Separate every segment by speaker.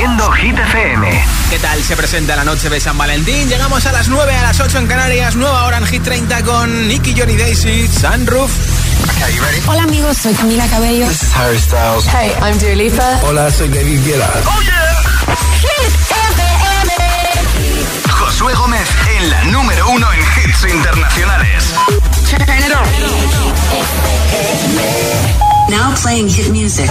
Speaker 1: Haciendo Hit FM.
Speaker 2: ¿Qué tal se presenta la noche de San Valentín? Llegamos a las 9, a las 8 en Canarias, nueva hora en Hit 30 con Nicky, Johnny Daisy, Sunroof. Okay.
Speaker 3: Hola amigos, soy Camila Cabello.
Speaker 4: This is Harry Styles.
Speaker 5: Hey, I'm Dua Lipa.
Speaker 6: Hola, soy David Guetta.
Speaker 1: Oh yeah. Hit FM. Josué Gómez en la número uno en hits internacionales.
Speaker 7: Turn it on. Now playing hit music.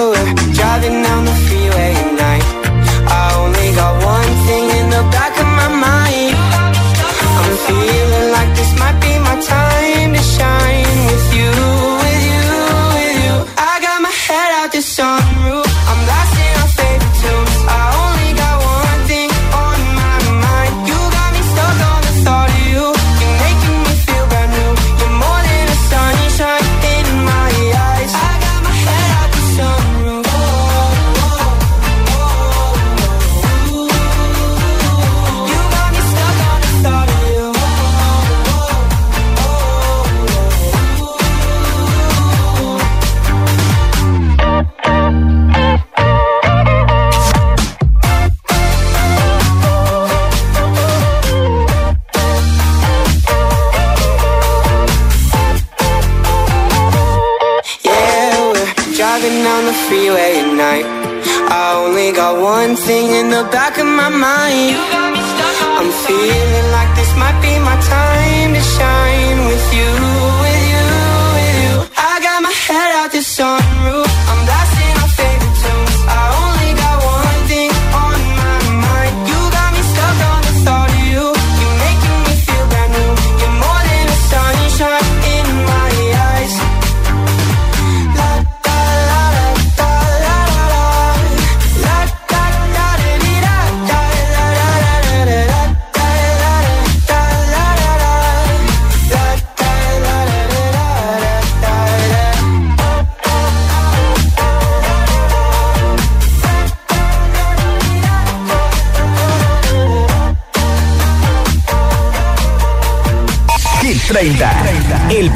Speaker 7: driving down the
Speaker 1: field.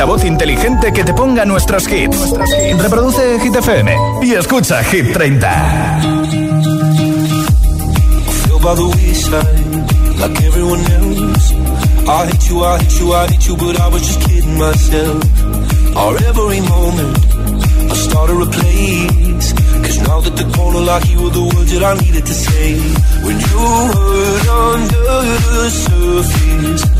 Speaker 1: Altavoz inteligente que te ponga nuestros hits. Reproduce Hit FM y escucha Hit 30.
Speaker 8: feel by the you, I hate you, I hate you, but I was just kidding myself. I started a place. Cause now that the corner like you were the words that I needed to say. When you hurt under the surface,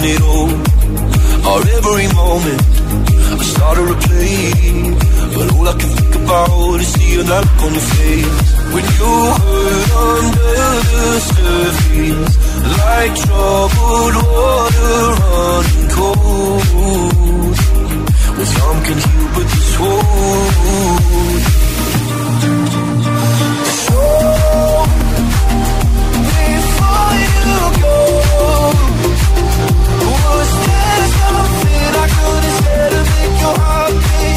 Speaker 8: there was nothing at all. Or every moment, I started to play. But all I can think about is seeing that look on your face. When you hurt under the surface, like troubled water running cold. Well, some can heal, but this won't. better make your heart beat.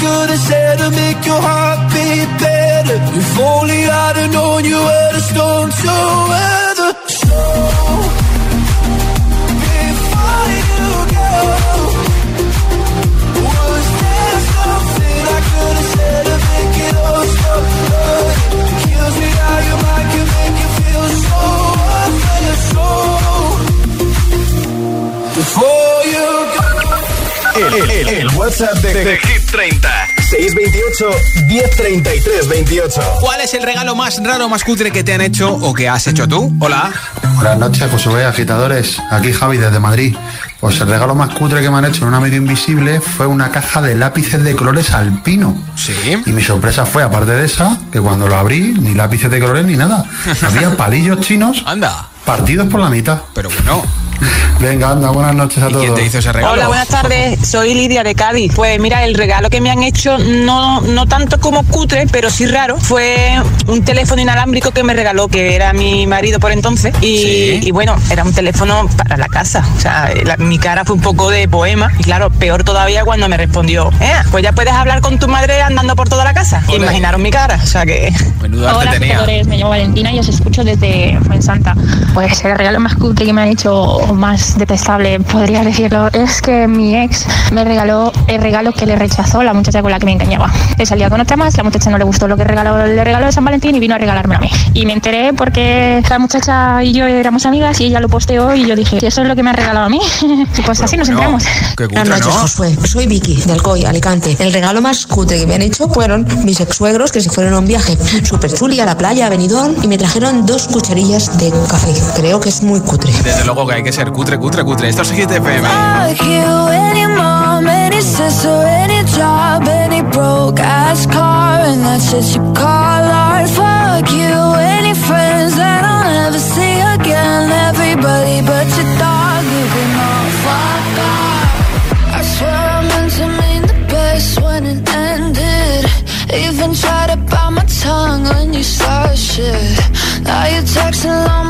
Speaker 8: Could have said to make your heart beat better? If only I'd have known you were the storm to weather. So, before you go, was there something I could have said to make it all stop? It kills me how your mind can make you feel so worthless. So, before you go.
Speaker 1: El, el- el WhatsApp de, de Hit 30. 628 1033 28.
Speaker 2: ¿Cuál es el regalo más raro, más cutre que te han hecho o que has hecho tú? Hola.
Speaker 9: Buenas noches, Josué, agitadores. Aquí Javi desde Madrid. Pues el regalo más cutre que me han hecho en un amigo invisible fue una caja de lápices de colores alpino.
Speaker 2: Sí.
Speaker 9: Y mi sorpresa fue, aparte de esa, que cuando lo abrí, ni lápices de colores ni nada. Había palillos chinos
Speaker 2: Anda.
Speaker 9: partidos por la mitad.
Speaker 2: Pero bueno.
Speaker 9: Venga, anda, buenas noches a todos.
Speaker 2: ¿Quién te hizo ese regalo?
Speaker 10: Hola, buenas tardes. Soy Lidia de Cádiz. Pues mira, el regalo que me han hecho, no, no tanto como cutre, pero sí raro, fue un teléfono inalámbrico que me regaló, que era mi marido por entonces. Y, y bueno, era un teléfono para la casa. O sea, mi cara fue un poco de poema. Y claro, peor todavía cuando me respondió, eh, pues ya puedes hablar con tu madre andando por toda la casa. Imaginaron mi cara. O sea que.
Speaker 11: Hola, tenía. me llamo Valentina y os escucho desde Fuensanta. Pues el regalo más cutre que me han hecho, o más detestable, podría decirlo, es que mi ex me regaló el regalo que le rechazó la muchacha con la que me engañaba. He salido con otra más, la muchacha no le gustó lo que regaló, le regaló de San Valentín y vino a regalarme a mí. Y me enteré porque la muchacha y yo éramos amigas y ella lo posteó y yo dije, eso es lo que me ha regalado a mí. y pues así nos enteramos.
Speaker 12: Buenas noches, Josué. Soy Vicky, de Alcoy, Alicante. El regalo más cutre que me han hecho fueron mis ex suegros que se fueron a un viaje súper chuli a la playa, a Benidorm, y me trajeron dos cucharillas de café. Creo que es muy cutre.
Speaker 2: Desde luego que hay que ser cutre, cutre, cutre. Esto es Hit FM.
Speaker 13: Fuck you, any friends that I'll never see again. Everybody but your dog, you can all fuck off. I swear I meant to mean the best when it ended. Even tried to bite my tongue when you start shit. Now you're texting my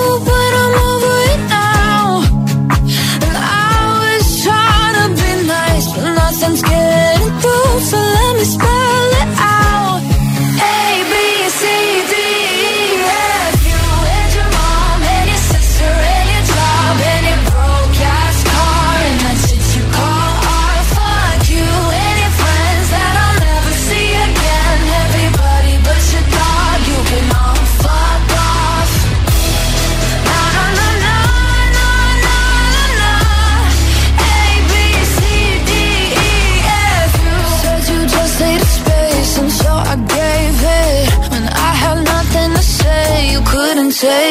Speaker 13: this.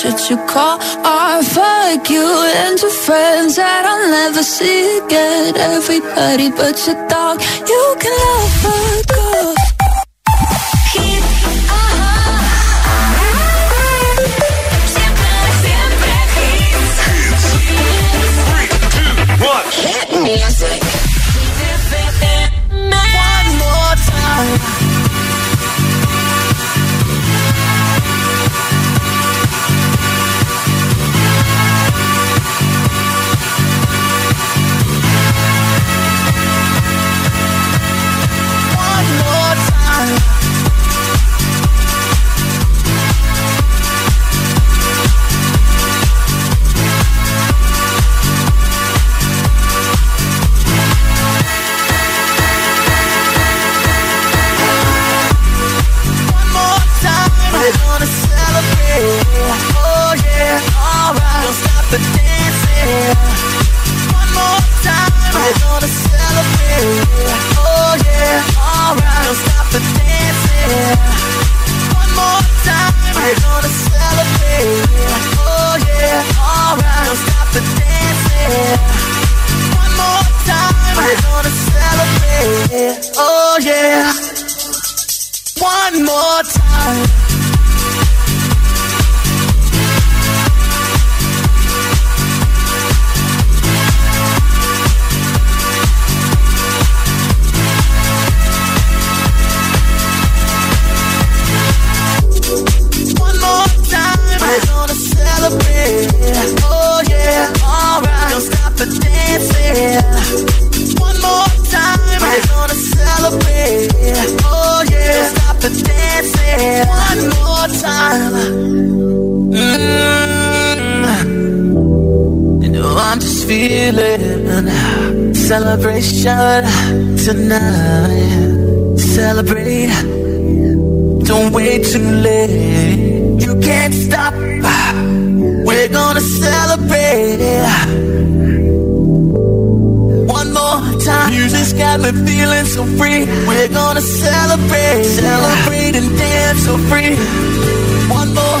Speaker 13: What you call art. Fuck you and your friends that I'll never see again. Everybody but your dog, you can love fuck One more time.
Speaker 8: Celebration tonight. Celebrate. Don't wait too late. You can't stop. We're gonna celebrate. One more time. Music's got me feeling so free. We're gonna celebrate. Celebrate and dance so free. One more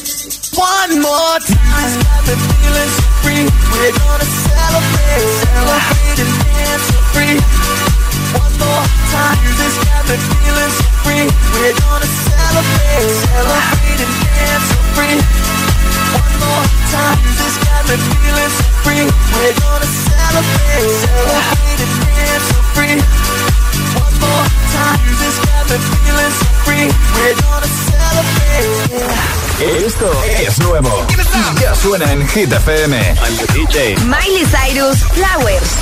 Speaker 8: One more time. Got me feeling so free. We're gonna celebrate. Celebrate and dance so free. One more time. Music's got me feeling so free. We're gonna celebrate. Celebrate
Speaker 14: Ya suena en Hit FM. DJ.
Speaker 3: Miley Cyrus, Flowers.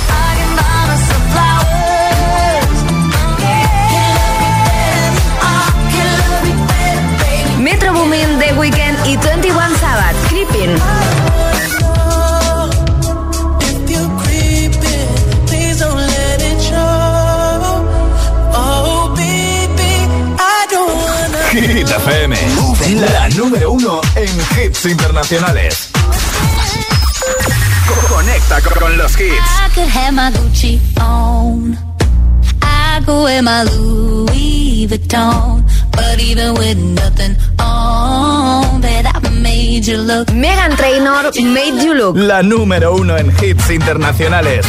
Speaker 3: Metro Boomin, The Weeknd y 21 Sabbath, Creeping.
Speaker 14: Hit FM. La número uno en hits internacionales. Conecta con los hits.
Speaker 15: I could have my Gucci on. I could wear my Louis Vuitton. But even with nothing on, bet I made you look.
Speaker 3: Megan Trainor, Made You Look.
Speaker 14: La número uno en hits internacionales.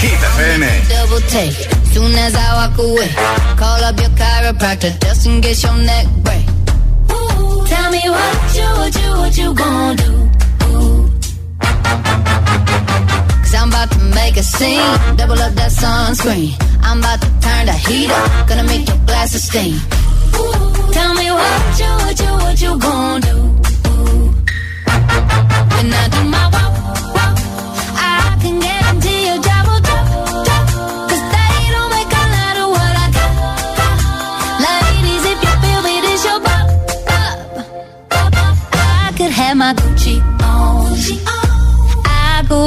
Speaker 14: Hit FM.
Speaker 15: Double take. Soon as I walk away, call up your chiropractor just in case your neck break. What you, what you, what you gonna do? Cause I'm about to make a scene. Double up that sunscreen. I'm about to turn the heat up. Gonna make your glasses steam. Tell me what you, what you, what you gonna do? When I do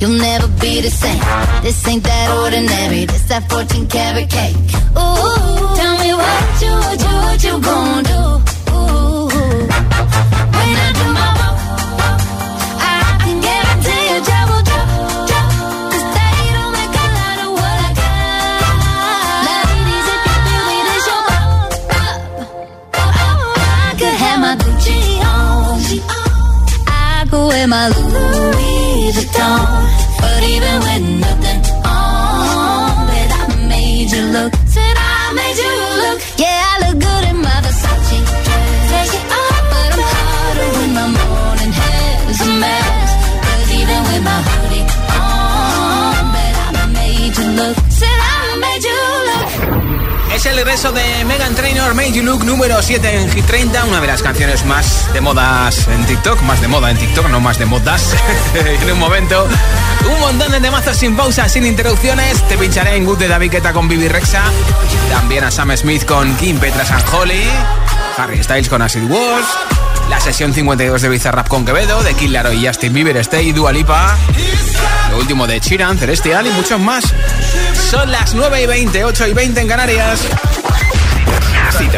Speaker 15: you'll never be the same. This ain't that ordinary. This that 14 karat cake. Ooh, tell me what you, what you, what you gonna do? Ooh, when I do my walk, I can guarantee will drop, drop. 'Cause they don't make a lot of what I got. Ladies, if you feel me, this your pop. I could have my Gucci on. I could wear my Louis Vuitton even when
Speaker 2: el regreso de Megan Trainor, Made You Look, número 7 en Hit 30, una de las canciones más de modas en TikTok, más de moda en TikTok, no más de modas. en un momento, un montón de temazos sin pausas, sin interrupciones. Te pincharé en Good de David Guetta con Bibi Rexa, también a Sam Smith con Kim Petras and Holly, Harry Styles con Acid Wars, la sesión 52 de Bizarrap con Quevedo, de Kid y Justin Bieber, Stay, Dua Lipa, lo último de Chiran, Celestial y muchos más. Son las 9 y 20, 8 y 20 en Canarias.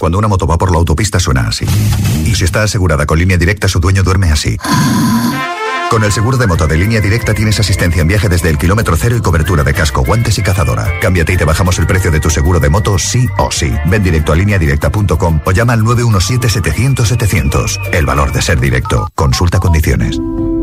Speaker 16: Cuando una moto va por la autopista suena así. Y si está asegurada con línea directa, su dueño duerme así. Con el seguro de moto de línea directa tienes asistencia en viaje desde el kilómetro cero y cobertura de casco, guantes y cazadora. Cámbiate y te bajamos el precio de tu seguro de moto sí o sí. Ven directo a lineadirecta.com o llama al 917-700-700. El valor de ser directo. Consulta condiciones.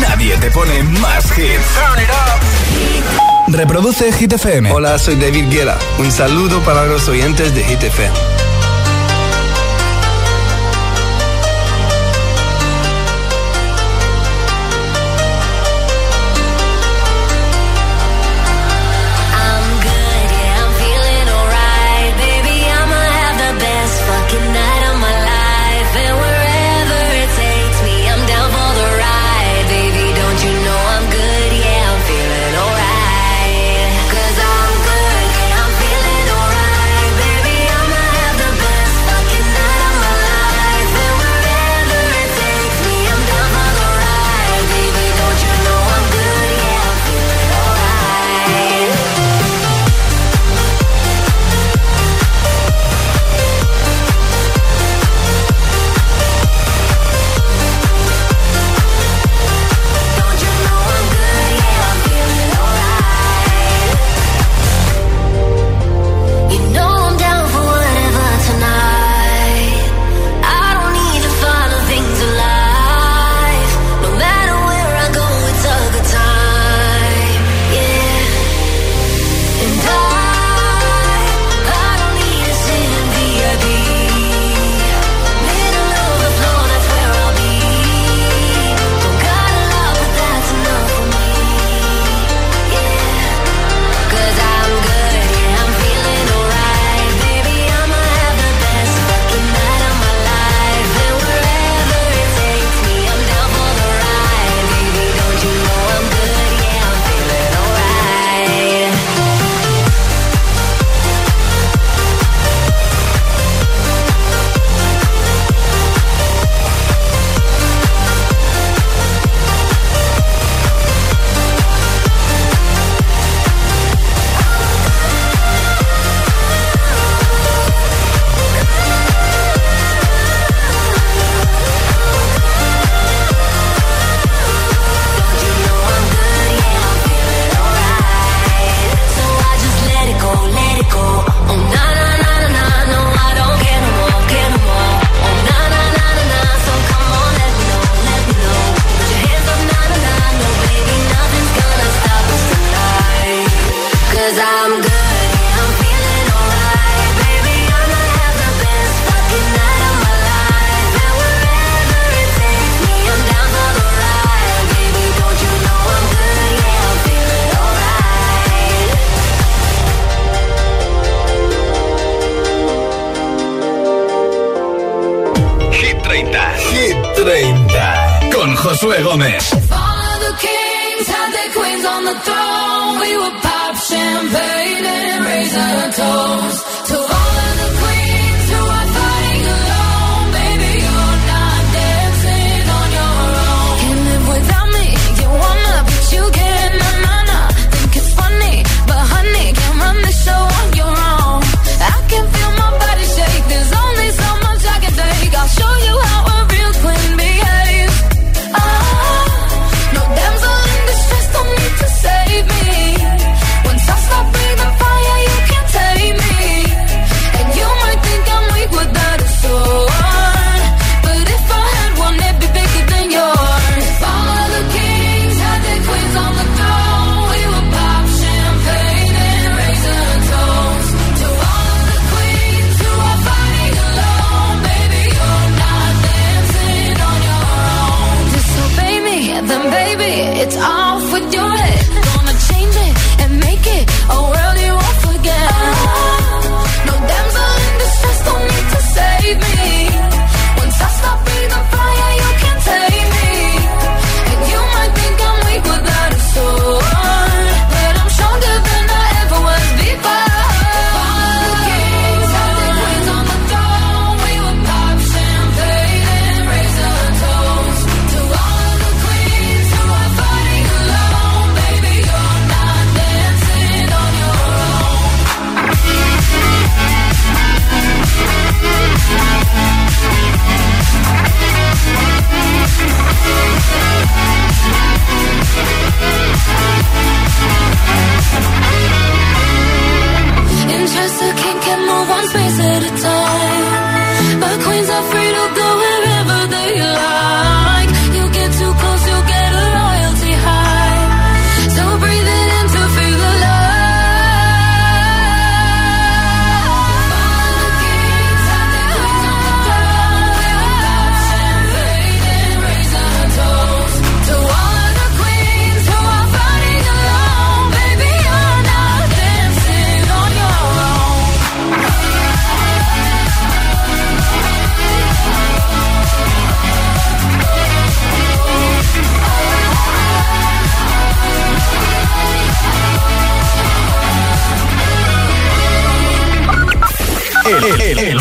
Speaker 14: Nadie te pone más hits. Reproduce Hit FM.
Speaker 15: Hola, soy David Guerra. Un saludo para los oyentes de Hit FM.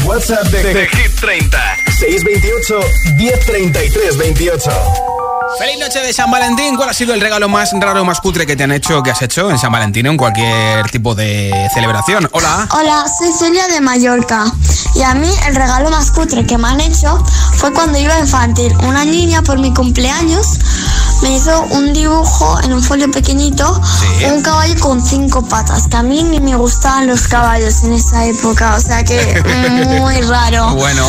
Speaker 1: WhatsApp de, de, Hit 30 628 1033 28
Speaker 2: Feliz noche de San Valentín. ¿Cuál ha sido el regalo más raro, más cutre que te han hecho, que has hecho en San Valentín o en cualquier tipo de celebración? Hola.
Speaker 17: Hola, soy Celia de Mallorca. Y a mí el regalo más cutre que me han hecho fue cuando iba a infantil. Una niña por mi cumpleaños me hizo un dibujo en un folio pequeñito, un caballo con cinco patas, que a mí ni me gustaban los caballos en esa época, o sea que muy raro.
Speaker 2: Bueno,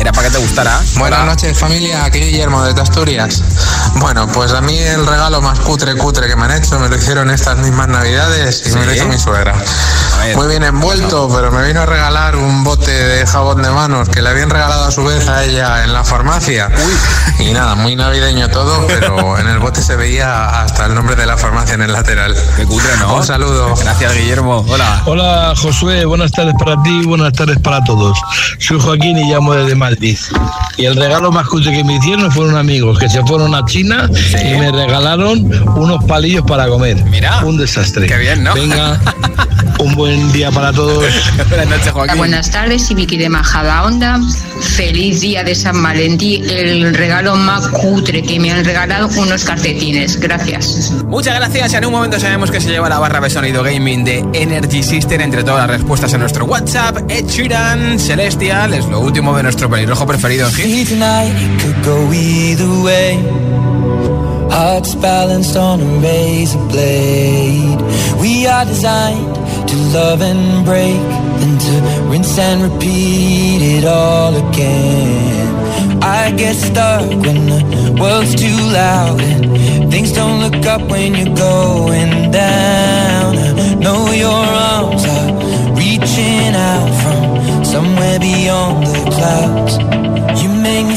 Speaker 2: era para que te gustara.
Speaker 18: Buenas noches familia, aquí Guillermo de Asturias. Bueno, pues a mí el regalo más cutre cutre que me han hecho me lo hicieron estas mismas navidades y me lo hizo mi suegra. Muy bien envuelto, pero me vino a regalar un bote de jabón de manos que le habían regalado a su vez a ella en la farmacia. Y nada, muy navideño todo, pero en el bote se veía hasta el nombre de la farmacia en el lateral.
Speaker 2: Qué cutre, ¿no?
Speaker 18: Un saludo.
Speaker 2: Gracias, Guillermo. Hola.
Speaker 19: Hola, Josué. Buenas tardes para ti, buenas tardes para todos. Soy Joaquín y llamo desde Madrid. Y el regalo más cutre que me hicieron fueron amigos que se fueron a China y me regalaron unos palillos para comer.
Speaker 2: Mira.
Speaker 19: Un desastre.
Speaker 2: Qué bien, ¿no?
Speaker 19: Venga. Un buen día para todos.
Speaker 2: Buenas noches, Joaquín.
Speaker 20: Buenas tardes, y Vicky de Majada Onda. Feliz día de San Valentín. El regalo más cutre que me han regalado, unos calcetines. Gracias.
Speaker 2: Muchas gracias. En un momento sabemos que se lleva la barra de sonido gaming de Energy System entre todas las respuestas en nuestro WhatsApp. Ed Sheeran, Celestial, es lo último de nuestro pelirrojo preferido en Hit.
Speaker 21: Hearts balanced on a razor blade. We are designed to love and break, then to rinse and repeat it all again. I get stuck when the world's too loud and things don't look up when you're going down. I know your arms beyond the clouds. You make me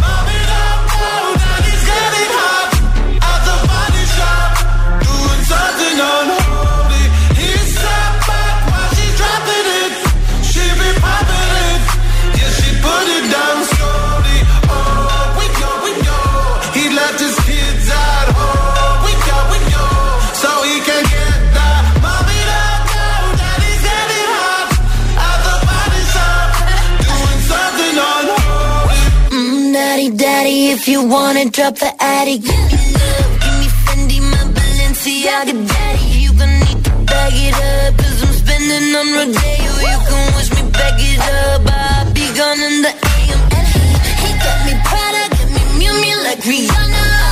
Speaker 15: If you wanna drop the attic, give me love, give me Fendi, my Balenciaga daddy. You gon' need to bag it up, cause I'm spending on Rodeo. You can wish me back it up, I'll be gone in the AM. And he, he got me Prada, get me Mew Mew like Rihanna.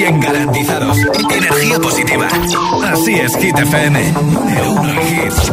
Speaker 14: 100 garantizados. Energía positiva. Así es, Hit FM. Número hits.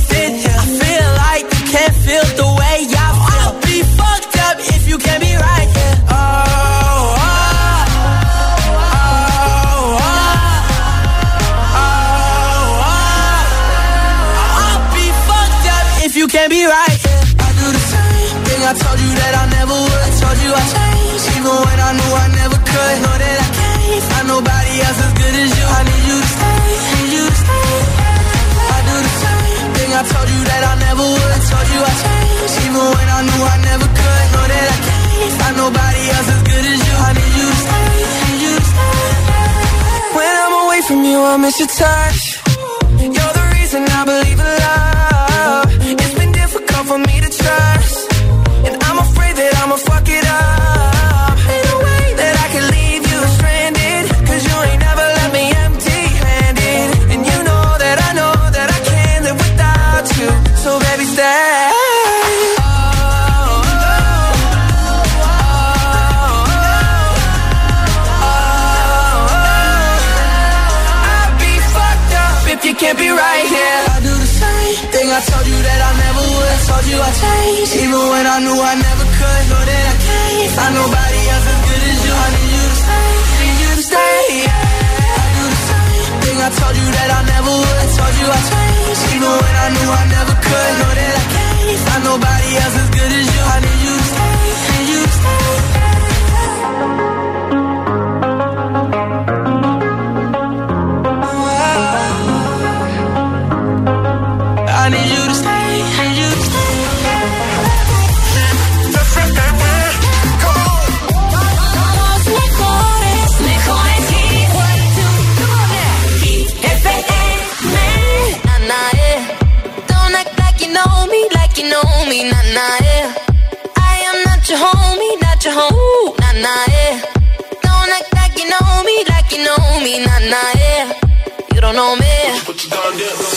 Speaker 2: touch.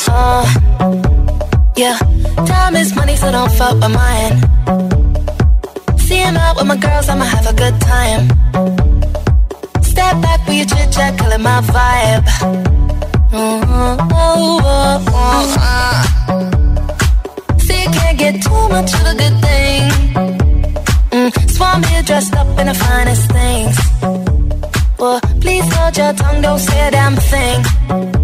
Speaker 22: Uh, yeah. Time is money, so don't fuck with mine. See out with my girls, I'ma have a good time. Step back with your chit chat, it my vibe. Mm-hmm. Oh, oh, oh, uh can't get too much of a good thing. Mm, swan me dressed up in the finest things. Well, please hold your tongue, don't say a damn thing.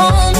Speaker 22: home.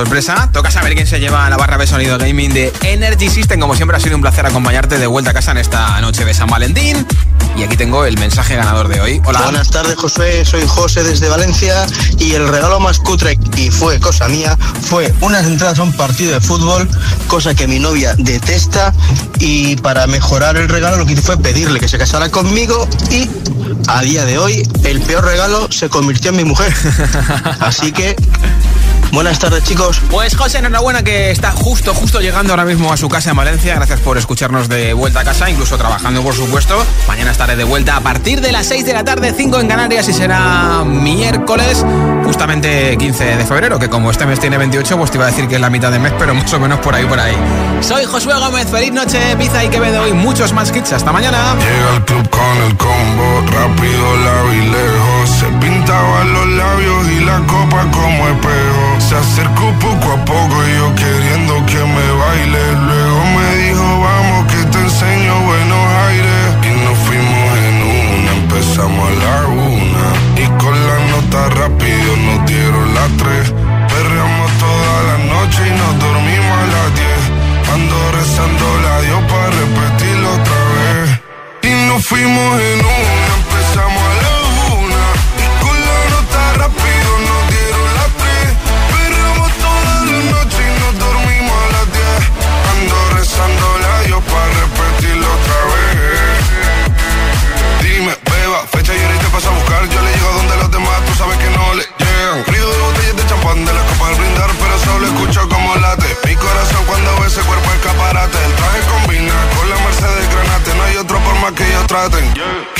Speaker 2: Sorpresa. Toca saber quién se lleva la barra de sonido gaming de Energy System. Como siempre ha sido un placer acompañarte de vuelta a casa en esta noche de San Valentín. Y aquí tengo el mensaje ganador de hoy. Hola.
Speaker 23: Buenas tardes, José. Soy José desde Valencia y el regalo más cutre y fue cosa mía fue unas entradas a un partido de fútbol, cosa que mi novia detesta y para mejorar el regalo lo que hice fue pedirle que se casara conmigo y a día de hoy el peor regalo se convirtió en mi mujer. Así que Buenas tardes, chicos.
Speaker 2: Pues José, enhorabuena que está justo, justo llegando ahora mismo a su casa en Valencia. Gracias por escucharnos de vuelta a casa, incluso trabajando, por supuesto. Mañana estaré de vuelta a partir de las 6 de la tarde, 5 en Canarias y será miércoles, justamente 15 de febrero, que como este mes tiene 28, pues te iba a decir que es la mitad de mes, pero más o menos por ahí, por ahí. Soy Josué Gómez, feliz noche, pizza y Quevedo y muchos más kits. Hasta mañana.
Speaker 24: Llega el club con el combo, rápido, la y lejos. Se pintaban los labios y la copa como espejo. Se acercó poco a poco y yo queriendo que me baile. Luego Perreamos toda la noche y nos dormimos a las diez. Ando rezando la Dios para repetirlo otra vez. Y nos fuimos en una, empezamos a la una. Y con la nota rápido nos dieron las tres. Perreamos toda la noche y nos dormimos a las diez. Ando rezando la Dios para repetirlo otra vez. Dime, beba, fecha y te paso a buscar. Yo le llego para que ellas traten. Yeah.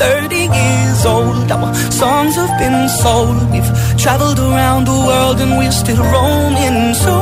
Speaker 21: years old. Our songs have been sold. We've traveled around the world and we're still roaming. Soon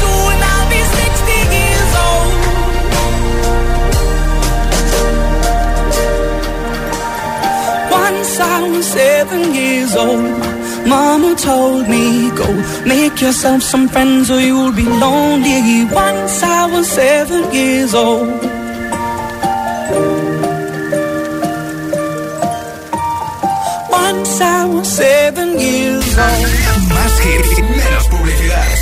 Speaker 21: Soon I'll be 60 years old. Once I was seven years old. Mama told me, go make yourself some friends or you'll be lonely. Once I was seven years old. Once I was seven years old.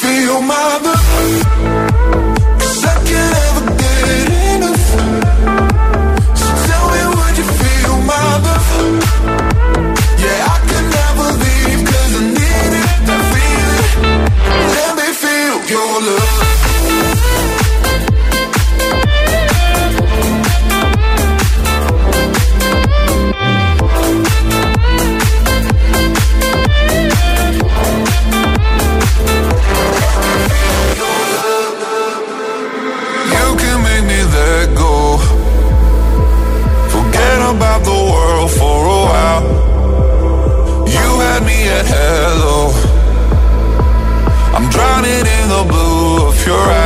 Speaker 8: Feel my love? if you're right